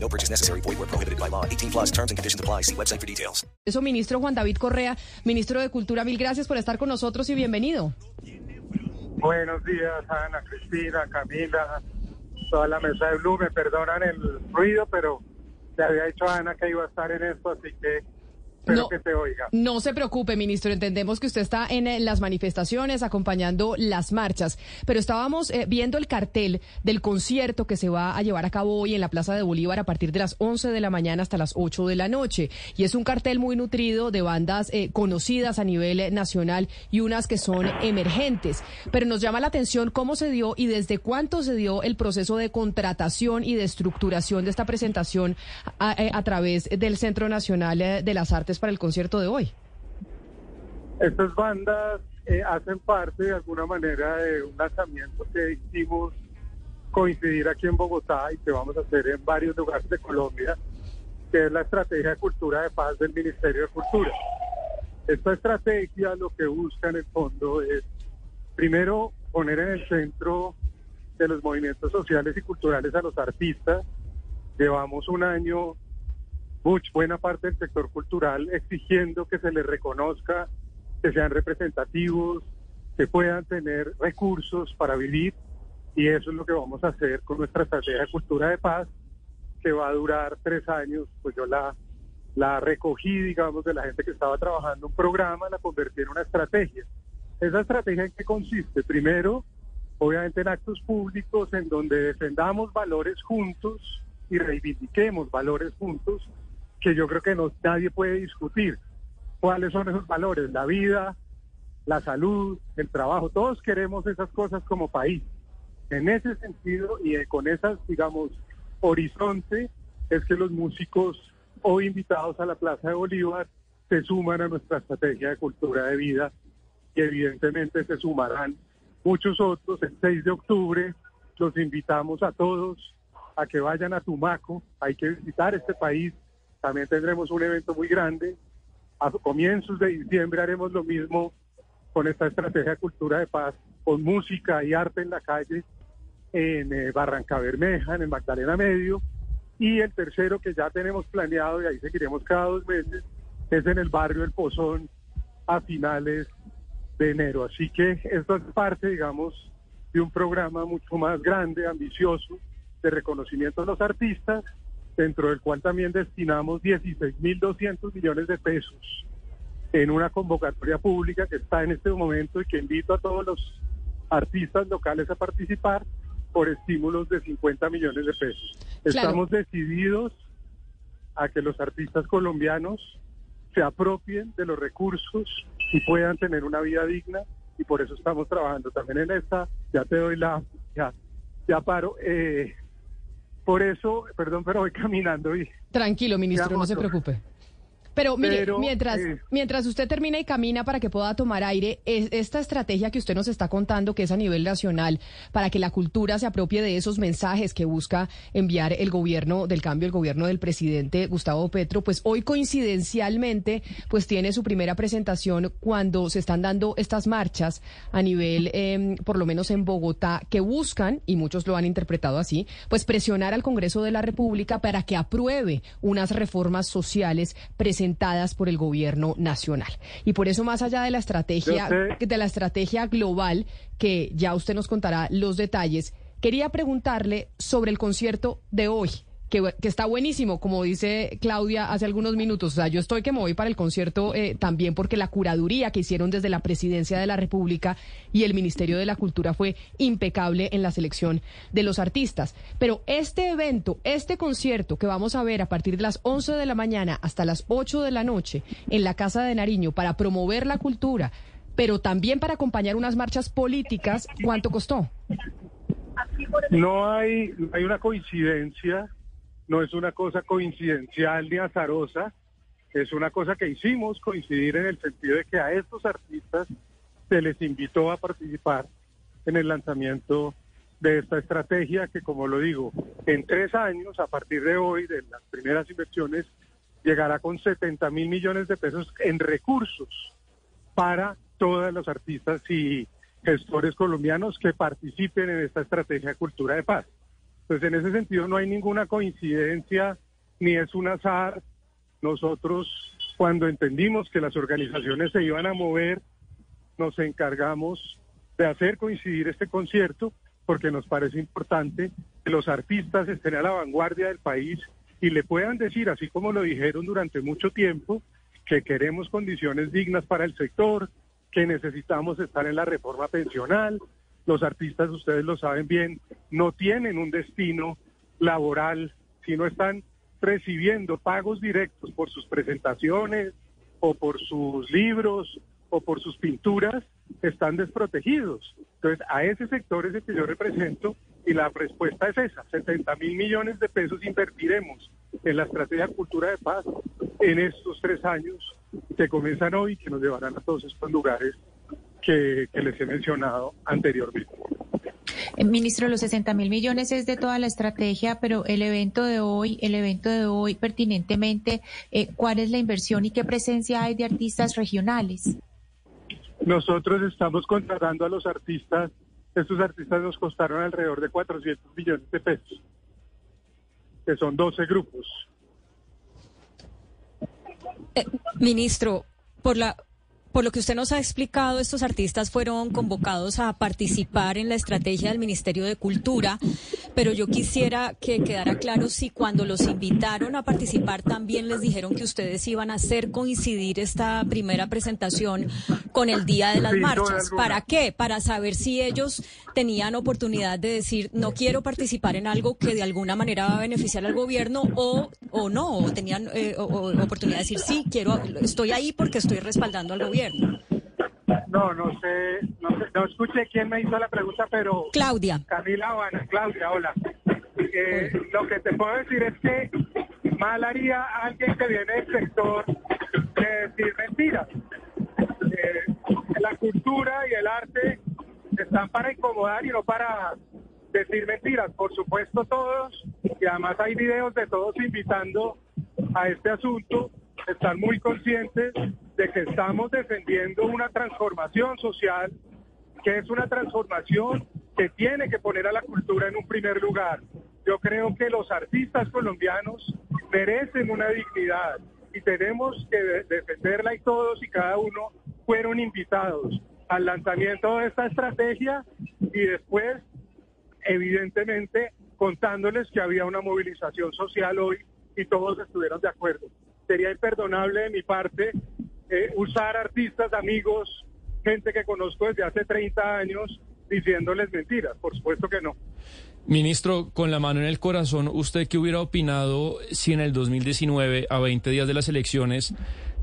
No purchase necessary. Void where prohibited by law. 18 plus terms and conditions apply. See website for details. Eso, ministro Juan David Correa, ministro de Cultura, mil gracias por estar con nosotros y bienvenido. Buenos días, Ana, Cristina, Camila, toda la mesa de Blue. Me perdonan el ruido, pero le había dicho a Ana que iba a estar en esto, así que No. que se oiga. No se preocupe, ministro. Entendemos que usted está en eh, las manifestaciones, acompañando las marchas, pero estábamos eh, viendo el cartel del concierto que se va a llevar a cabo hoy en la Plaza de Bolívar a partir de las 11 de la mañana hasta las 8 de la noche. Y es un cartel muy nutrido de bandas eh, conocidas a nivel nacional y unas que son emergentes. Pero nos llama la atención cómo se dio y desde cuánto se dio el proceso de contratación y de estructuración de esta presentación a, a través del Centro Nacional de las Artes para el concierto de hoy. Estas bandas eh, hacen parte de alguna manera de un lanzamiento que hicimos coincidir aquí en Bogotá y que vamos a hacer en varios lugares de Colombia, que es la estrategia de cultura de paz del Ministerio de Cultura. Esta estrategia lo que busca en el fondo es, primero, poner en el centro de los movimientos sociales y culturales a los artistas. Llevamos un año much, buena parte del sector cultural exigiendo que se les reconozca, que sean representativos, que puedan tener recursos para vivir y eso es lo que vamos a hacer con nuestra estrategia de cultura de paz que va a durar tres años. Pues yo la, la recogí, digamos, de la gente que estaba trabajando un programa, la convertí en una estrategia. ¿Esa estrategia en qué consiste? Primero, obviamente en actos públicos en donde defendamos valores juntos y reivindiquemos valores juntos que yo creo que no, nadie puede discutir. ¿Cuáles son esos valores? La vida, la salud, el trabajo. Todos queremos esas cosas como país. En ese sentido y con esas, digamos, horizonte, es que los músicos hoy invitados a la Plaza de Bolívar se suman a nuestra estrategia de cultura de vida y evidentemente se sumarán muchos otros. El 6 de octubre los invitamos a todos a que vayan a Tumaco. Hay que visitar este país. También tendremos un evento muy grande. A comienzos de diciembre haremos lo mismo con esta estrategia de cultura de paz, con música y arte en la calle en eh, Barranca Bermeja, en el Magdalena Medio. Y el tercero que ya tenemos planeado, y ahí seguiremos cada dos meses, es en el barrio El Pozón a finales de enero. Así que esto es parte, digamos, de un programa mucho más grande, ambicioso, de reconocimiento a los artistas, dentro del cual también destinamos 16.200 millones de pesos en una convocatoria pública que está en este momento y que invito a todos los artistas locales a participar por estímulos de 50 millones de pesos. Claro. Estamos decididos a que los artistas colombianos se apropien de los recursos y puedan tener una vida digna y por eso estamos trabajando también en esta. Ya te doy la, ya, ya paro. Eh, por eso, perdón, pero voy caminando y Tranquilo, ministro, no se preocupe. Pero mire, Pero, mientras, eh, mientras usted termina y camina para que pueda tomar aire, es- esta estrategia que usted nos está contando, que es a nivel nacional, para que la cultura se apropie de esos mensajes que busca enviar el gobierno del cambio, el gobierno del presidente Gustavo Petro, pues hoy coincidencialmente, pues tiene su primera presentación cuando se están dando estas marchas a nivel, eh, por lo menos en Bogotá, que buscan, y muchos lo han interpretado así, pues presionar al Congreso de la República para que apruebe unas reformas sociales presentadas por el gobierno nacional. Y por eso, más allá de la estrategia, de la estrategia global, que ya usted nos contará los detalles, quería preguntarle sobre el concierto de hoy. Que, está buenísimo, como dice Claudia hace algunos minutos. O sea, yo estoy que me voy para el concierto eh, también porque la curaduría que hicieron desde la Presidencia de la República y el Ministerio de la Cultura fue impecable en la selección de los artistas. Pero este evento, este concierto que vamos a ver a partir de las 11 de la mañana hasta las 8 de la noche en la Casa de Nariño para promover la cultura, pero también para acompañar unas marchas políticas, ¿cuánto costó? No hay, hay una coincidencia, no es una cosa coincidencial ni azarosa. Es una cosa que hicimos coincidir en el sentido de que a estos artistas se les invitó a participar en el lanzamiento de esta estrategia que, como lo digo, en tres años, a partir de hoy, de las primeras inversiones, llegará con 70 mil millones de pesos en recursos para todos los artistas y gestores colombianos que participen en esta estrategia de cultura de paz. Entonces, en ese sentido, no hay ninguna coincidencia ni es un azar. Nosotros, cuando entendimos que las organizaciones se iban a mover, nos encargamos de hacer coincidir este concierto porque nos parece importante que los artistas estén a la vanguardia del país y le puedan decir, así como lo dijeron durante mucho tiempo, que queremos condiciones dignas para el sector, que necesitamos estar en la reforma pensional. Los artistas, ustedes lo saben bien, no tienen un destino laboral, sino están recibiendo pagos directos por sus presentaciones o por sus libros o por sus pinturas están desprotegidos. Entonces, a ese sector es el que yo represento y la respuesta es esa, 70 mil millones de pesos invertiremos en la estrategia Cultura de Paz en estos tres años que comienzan hoy y que nos llevarán a todos estos lugares que, que les he mencionado anteriormente. Eh, Ministro, los 60 mil millones es de toda la estrategia, pero el evento de hoy, el evento de hoy, pertinentemente, eh, ¿cuál es la inversión y qué presencia hay de artistas regionales? Nosotros estamos contratando a los artistas, estos artistas nos costaron alrededor de 400 millones de pesos, que son 12 grupos. Eh, ministro, por la por lo que usted nos ha explicado, estos artistas fueron convocados a participar en la estrategia del Ministerio de Cultura, pero yo quisiera que quedara claro si cuando los invitaron a participar también les dijeron que ustedes iban a hacer coincidir esta primera presentación con el Día de las Sí, Marchas. ¿Para qué? Para saber si ellos tenían oportunidad de decir, no quiero participar en algo que de alguna manera va a beneficiar al gobierno o, o no, o tenían eh, o- o oportunidad de decir, sí, quiero, estoy ahí porque estoy respaldando al gobierno. No, no sé, no sé, no escuché quién me hizo la pregunta, pero Claudia. Camila o Ana Claudia, hola. Eh, lo que te puedo decir es que mal haría alguien que viene del sector de decir mentiras. Eh, la cultura y el arte están para incomodar y no para decir mentiras. Por supuesto todos, y además hay videos de todos invitando a este asunto, están muy conscientes de que estamos defendiendo una transformación social que es una transformación que tiene que poner a la cultura en un primer lugar. Yo creo que los artistas colombianos merecen una dignidad y tenemos que de- defenderla y todos y cada uno fueron invitados al lanzamiento de esta estrategia y después, evidentemente, contándoles que había una movilización social hoy y todos estuvieron de acuerdo. Sería imperdonable de mi parte eh, usar artistas, amigos, gente que conozco desde hace 30 años diciéndoles mentiras. Por supuesto que no. Ministro, con la mano en el corazón, ¿usted qué hubiera opinado si en el 2019, a 20 días de las elecciones,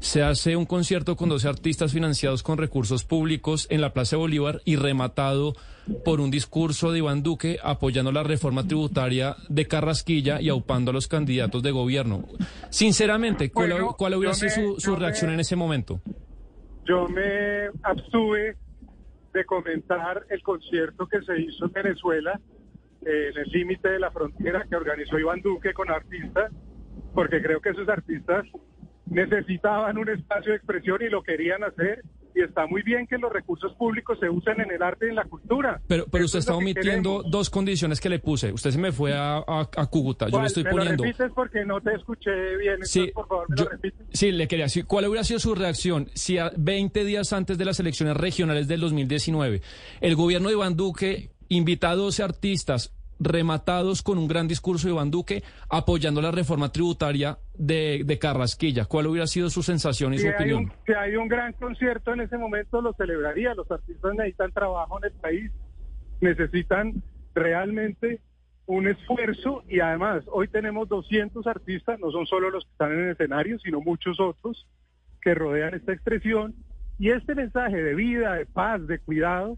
se hace un concierto con 12 artistas financiados con recursos públicos en la Plaza de Bolívar y rematado por un discurso de Iván Duque apoyando la reforma tributaria de Carrasquilla y aupando a los candidatos de gobierno? Sinceramente, ¿cuál, Bueno, cuál hubiera sido su, reacción me- en ese momento? Yo me abstuve de comentar el concierto que se hizo en Venezuela, eh, en el límite de la frontera que organizó Iván Duque con artistas, porque creo que esos artistas necesitaban un espacio de expresión y lo querían hacer. Y está muy bien que los recursos públicos se usen en el arte y en la cultura. Pero, pero usted es está omitiendo dos condiciones que le puse. Usted se me fue a, a, a Cúcuta. Yo le estoy ¿Me lo poniendo. repites porque no te escuché bien? Sí, Entonces, por favor, me yo- lo repites. sí, le quería decir, ¿cuál hubiera sido su reacción si a 20 días antes de las elecciones regionales del 2019 el gobierno de Iván Duque invita a 12 artistas rematados con un gran discurso de Iván Duque apoyando la reforma tributaria de, de Carrasquilla? ¿Cuál hubiera sido su sensación y Si su hay, opinión? un, si hay un gran concierto en ese momento, lo celebraría. Los artistas necesitan trabajo en el país, necesitan realmente un esfuerzo y además hoy tenemos 200 artistas, no son solo los que están en el escenario, sino muchos otros que rodean esta expresión. Y este mensaje de vida, de paz, de cuidado,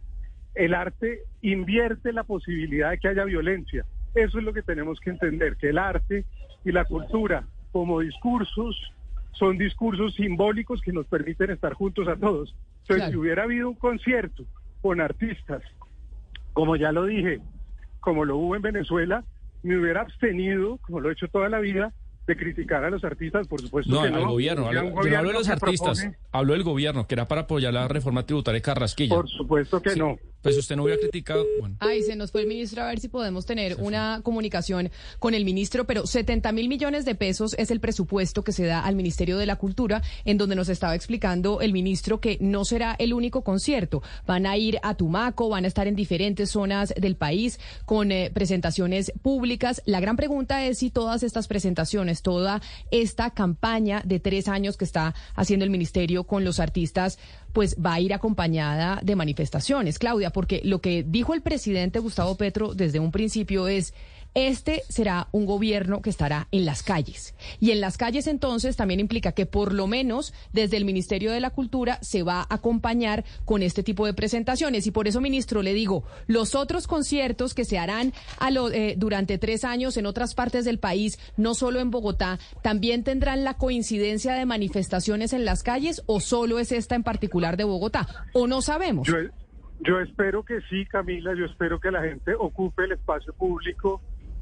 el arte invierte la posibilidad de que haya violencia. Eso es lo que tenemos que entender, que el arte y la cultura como discursos son discursos simbólicos que nos permiten estar juntos a todos. Entonces, Claro. si hubiera habido un concierto con artistas, como ya lo dije, como lo hubo en Venezuela, me hubiera abstenido, como lo he hecho toda la vida, de criticar a los artistas, por supuesto No, que al no. gobierno. Hablo, un yo no hablo de gobierno los artistas. propone- Hablo del gobierno, que era para apoyar la reforma tributaria de Carrasquilla. Por supuesto que Sí, no. Pues usted no hubiera criticado. Bueno. Ay, se nos fue el ministro a ver si podemos tener una comunicación con el ministro, pero 70 mil millones de pesos es el presupuesto que se da al Ministerio de la Cultura, en donde nos estaba explicando el ministro que no será el único concierto. Van a ir a Tumaco, van a estar en diferentes zonas del país con eh, presentaciones públicas. La gran pregunta es si todas estas presentaciones, toda esta campaña de tres años que está haciendo el ministerio con los artistas, pues va a ir acompañada de manifestaciones, Claudia, porque lo que dijo el presidente Gustavo Petro desde un principio es este será un gobierno que estará en las calles. Y en las calles entonces también implica que por lo menos desde el Ministerio de la Cultura se va a acompañar con este tipo de presentaciones. Y por eso, ministro, le digo, los otros conciertos que se harán a lo- eh, durante tres años en otras partes del país, no solo en Bogotá, también tendrán la coincidencia de manifestaciones en las calles o solo es esta en particular de Bogotá. O no sabemos. Yo, yo espero que sí, Camila, yo espero que la gente ocupe el espacio público,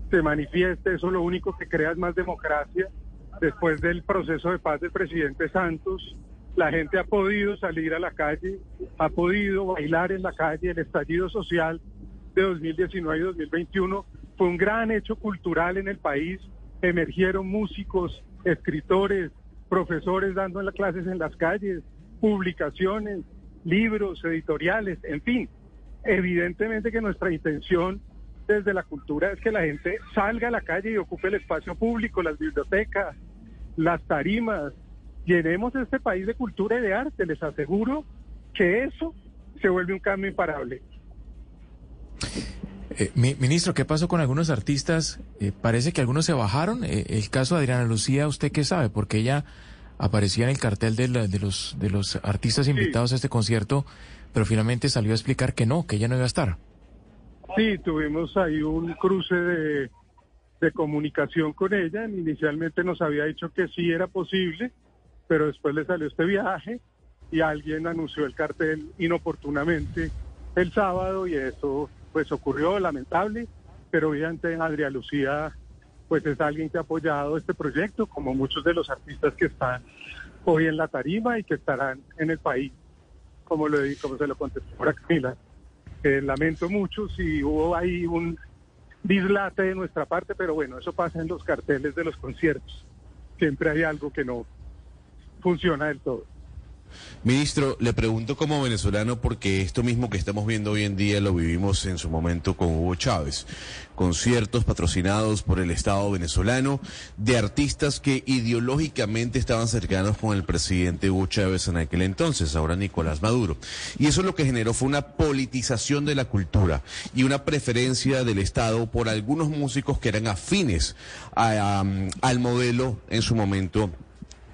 se manifieste, eso lo único que crea es más democracia. Después del proceso de paz del presidente Santos, la gente ha podido salir a la calle, ha podido bailar en la calle, el estallido social de 2019 y 2021 fue un gran hecho cultural en el país, emergieron músicos, escritores, profesores dando las clases en las calles, publicaciones, libros, editoriales, en fin. Evidentemente que nuestra intención desde la cultura es que la gente salga a la calle y ocupe el espacio público, las bibliotecas, las tarimas. Llenemos este país de cultura y de arte. Les aseguro que eso se vuelve un cambio imparable. Eh, mi- ministro, ¿qué pasó con algunos artistas? Eh, parece que algunos se bajaron. Eh, el caso de Adriana Lucía, ¿usted qué sabe? Porque ella aparecía en el cartel de, la- de los, de los artistas invitados a este concierto, pero finalmente salió a explicar que no, que ella no iba a estar. Sí, tuvimos ahí un cruce de, comunicación con ella. Inicialmente nos había dicho que sí era posible, pero después le salió este viaje y alguien anunció el cartel inoportunamente el sábado y eso pues ocurrió, lamentable, pero obviamente Adriana Lucía pues es alguien que ha apoyado este proyecto, como muchos de los artistas que están hoy en la tarima y que estarán en el país, como, lo, como se lo contestó ahora Camila. Eh, lamento mucho si hubo ahí un dislate de nuestra parte, pero bueno, eso pasa en los carteles de los conciertos. Siempre hay algo que no funciona del todo. Ministro, le pregunto como venezolano porque esto mismo que estamos viendo hoy en día lo vivimos en su momento con Hugo Chávez. Conciertos patrocinados por el Estado venezolano de artistas que ideológicamente estaban cercanos con el presidente Hugo Chávez en aquel entonces, ahora Nicolás Maduro. Y eso lo que generó fue una politización de la cultura y una preferencia del Estado por algunos músicos que eran afines al modelo en su momento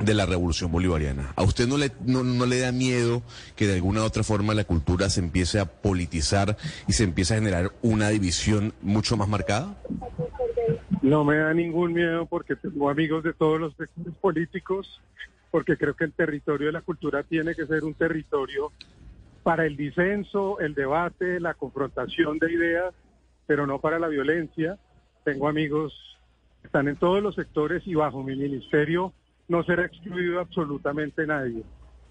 de la revolución bolivariana. ¿A usted no le, no, le da miedo que de alguna u otra forma la cultura se empiece a politizar y se empiece a generar una división mucho más marcada? No me da ningún miedo porque tengo amigos de todos los sectores políticos, porque creo que el territorio de la cultura tiene que ser un territorio para el disenso, el debate, la confrontación de ideas, pero no para la violencia. Tengo amigos que están en todos los sectores y bajo mi ministerio no será excluido absolutamente nadie.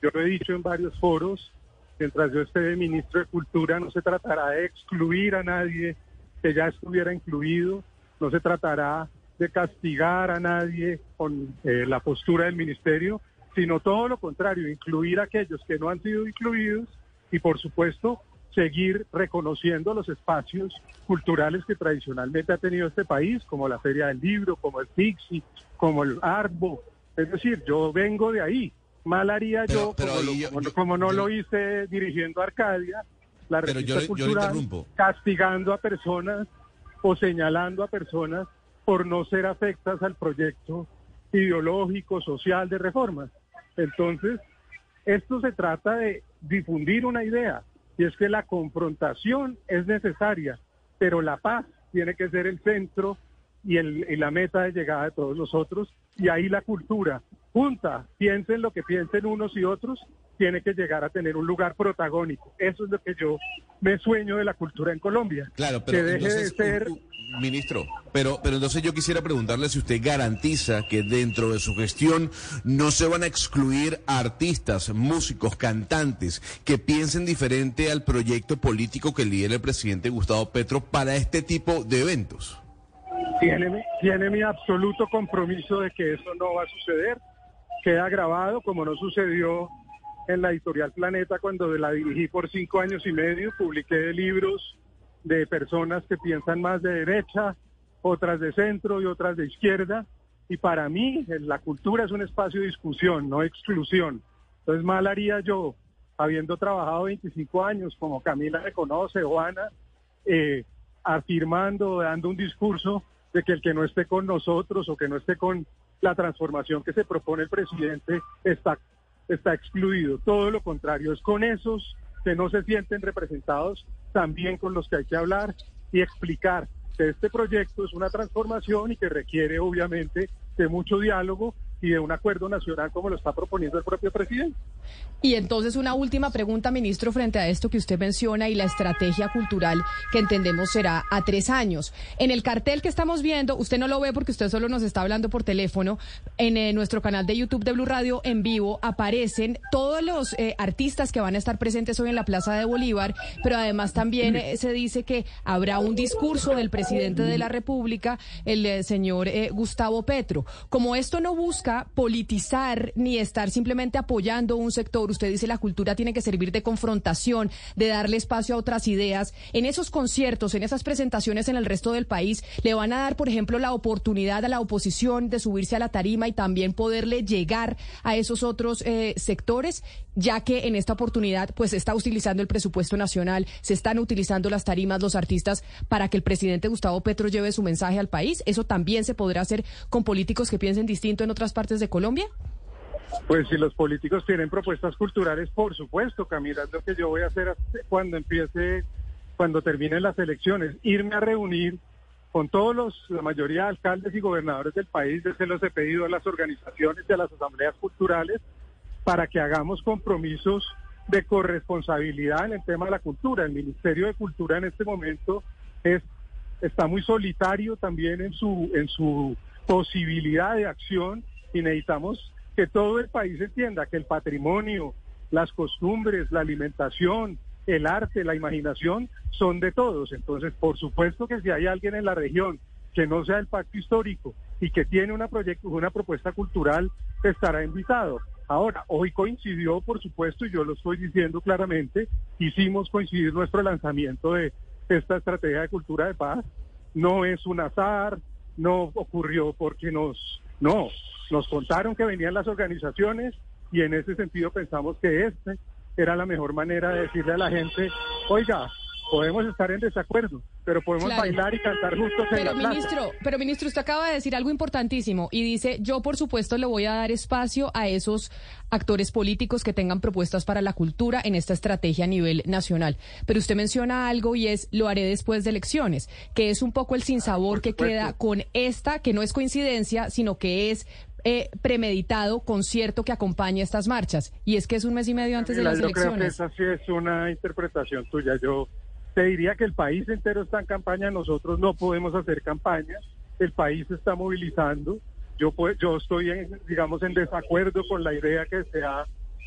Yo lo he dicho en varios foros, mientras yo esté de ministro de Cultura no se tratará de excluir a nadie que ya estuviera incluido, no se tratará de castigar a nadie con eh, la postura del ministerio, sino todo lo contrario, incluir a aquellos que no han sido incluidos y por supuesto seguir reconociendo los espacios culturales que tradicionalmente ha tenido este país, como la Feria del Libro, como el Pixi, como el Arbo. Es decir, yo vengo de ahí. Mal haría Pero- yo, pero como, lo- como- yo- como no yo- lo hice dirigiendo a Arcadia, la Pero revista cultural, castigando a personas o señalando a personas por no ser afectas al proyecto ideológico, social de reforma. Entonces, esto se trata de difundir una idea, y es que la confrontación es necesaria, pero la paz tiene que ser el centro y, el, y la meta de llegada de todos nosotros, y ahí la cultura junta, piensen lo que piensen unos y otros, tiene que llegar a tener un lugar protagónico. Eso es lo que yo me sueño de la cultura en Colombia. Claro, pero que deje entonces, de ser... ministro, pero, pero entonces yo quisiera preguntarle si usted garantiza que dentro de su gestión no se van a excluir artistas, músicos, cantantes que piensen diferente al proyecto político que lidera el presidente Gustavo Petro para este tipo de eventos. Tiene, tiene mi absoluto compromiso de que eso no va a suceder. Queda grabado, como no sucedió en la editorial Planeta cuando la dirigí por cinco años y medio. Publiqué libros de personas que piensan más de derecha, otras de centro y otras de izquierda. Y para mí la cultura es un espacio de discusión, no exclusión. Entonces mal haría yo, habiendo trabajado 25 años, como Camila me conoce, o Ana, eh, afirmando, dando un discurso de que el que no esté con nosotros o que no esté con la transformación que se propone el presidente está, está excluido. Todo lo contrario, es con esos que no se sienten representados, también con los que hay que hablar y explicar que este proyecto es una transformación y que requiere obviamente de mucho diálogo y de un acuerdo nacional como lo está proponiendo el propio presidente. Y entonces una última pregunta, ministro, frente a esto que usted menciona y la estrategia cultural que entendemos será a tres años. En el cartel que estamos viendo, usted no lo ve porque usted solo nos está hablando por teléfono, en eh, nuestro canal de YouTube de Blue Radio en vivo aparecen todos los eh, artistas que van a estar presentes hoy en la Plaza de Bolívar, pero además también eh, se dice que habrá un discurso del presidente de la República, el señor Gustavo Petro. Como esto no busca politizar ni estar simplemente apoyando un sector, usted dice la cultura tiene que servir de confrontación, de darle espacio a otras ideas. En esos conciertos, en esas presentaciones en el resto del país, le van a dar, por ejemplo, la oportunidad a la oposición de subirse a la tarima y también poderle llegar a esos otros eh, sectores, ya que en esta oportunidad pues se está utilizando el presupuesto nacional, se están utilizando las tarimas, los artistas, para que el presidente Gustavo Petro lleve su mensaje al país. ¿Eso también se podrá hacer con políticos que piensen distinto en otras partes de Colombia? Pues si los políticos tienen propuestas culturales, por supuesto, Camila, es lo que yo voy a hacer cuando empiece, cuando terminen las elecciones, irme a reunir con todos los, la mayoría de alcaldes y gobernadores del país, se los he pedido a las organizaciones y a las asambleas culturales para que hagamos compromisos de corresponsabilidad en el tema de la cultura. El Ministerio de Cultura en este momento es está muy solitario también en su en su posibilidad de acción y necesitamos que todo el país entienda que el patrimonio, las costumbres, la alimentación, el arte, la imaginación son de todos. Entonces, por supuesto que si hay alguien en la región que no sea el pacto histórico y que tiene una proyecto, una propuesta cultural, estará invitado. Ahora, hoy coincidió, por supuesto, y yo lo estoy diciendo claramente, hicimos coincidir nuestro lanzamiento de esta estrategia de cultura de paz. No es un azar, no ocurrió porque nos, no, nos contaron que venían las organizaciones y en ese sentido pensamos que este era la mejor manera de decirle a la gente, oiga, podemos estar en desacuerdo, pero podemos Claro. bailar y cantar juntos en Pero la plaza. ministro, pero ministro, usted acaba de decir algo importantísimo y dice, yo por supuesto le voy a dar espacio a esos actores políticos que tengan propuestas para la cultura en esta estrategia a nivel nacional. Pero usted menciona algo y es, lo haré después de elecciones, que es un poco el sinsabor que supuesto. queda con esta, que no es coincidencia, sino que es eh, premeditado concierto que acompaña estas marchas. Y es que es un mes y medio antes de las yo creo que elecciones. esa sí es una interpretación tuya. Yo te diría que el país entero está en campaña, nosotros no podemos hacer campaña, el país se está movilizando. Yo, pues, yo estoy, en, digamos, en desacuerdo con la idea que se ha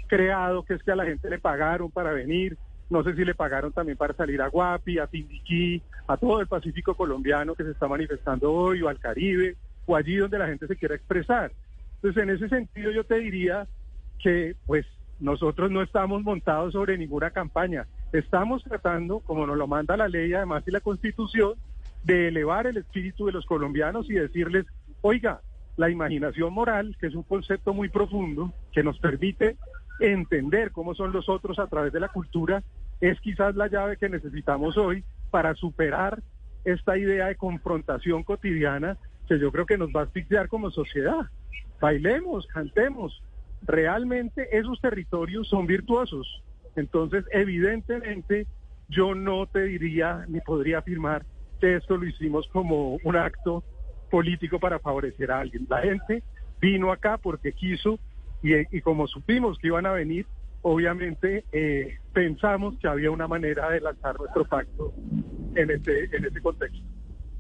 creado, que es que a la gente le pagaron para venir. No sé si le pagaron también para salir a Guapi, a Tindiquí, a todo el Pacífico colombiano que se está manifestando hoy, o al Caribe, o allí donde la gente se quiera expresar. Entonces, en ese sentido, yo te diría que, pues, nosotros no estamos montados sobre ninguna campaña. Estamos tratando, como nos lo manda la ley, además y la Constitución, de elevar el espíritu de los colombianos y decirles, oiga, la imaginación moral, que es un concepto muy profundo, que nos permite entender cómo son los otros a través de la cultura, es quizás la llave que necesitamos hoy para superar esta idea de confrontación cotidiana que yo creo que nos va a asfixiar como sociedad. Bailemos, cantemos. Realmente esos territorios son virtuosos. Entonces, evidentemente, yo no te diría ni podría afirmar que esto lo hicimos como un acto político para favorecer a alguien. La gente vino acá porque quiso y, como supimos que iban a venir, obviamente eh, pensamos que había una manera de lanzar nuestro pacto en ese, en ese contexto.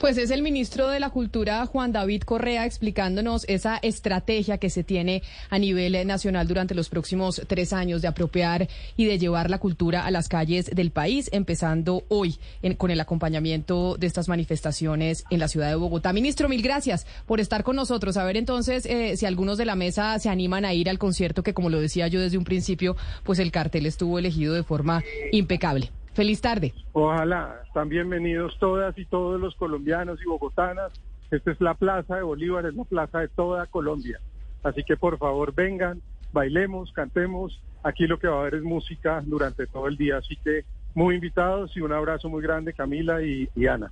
Pues es el ministro de la Cultura, Juan David Correa, explicándonos esa estrategia que se tiene a nivel nacional durante los próximos tres años de apropiar y de llevar la cultura a las calles del país, empezando hoy con el acompañamiento de estas manifestaciones en la ciudad de Bogotá. Ministro, mil gracias por estar con nosotros. A ver entonces eh, si algunos de la mesa se animan a ir al concierto que, como lo decía yo desde un principio, pues el cartel estuvo elegido de forma impecable. Feliz tarde. Ojalá, están bienvenidos todas y todos los colombianos y bogotanas. Esta es la plaza de Bolívar, es la plaza de toda Colombia. Así que por favor vengan, bailemos, cantemos. Aquí lo que va a haber es música durante todo el día. Así que muy invitados y un abrazo muy grande Camila y, y Ana.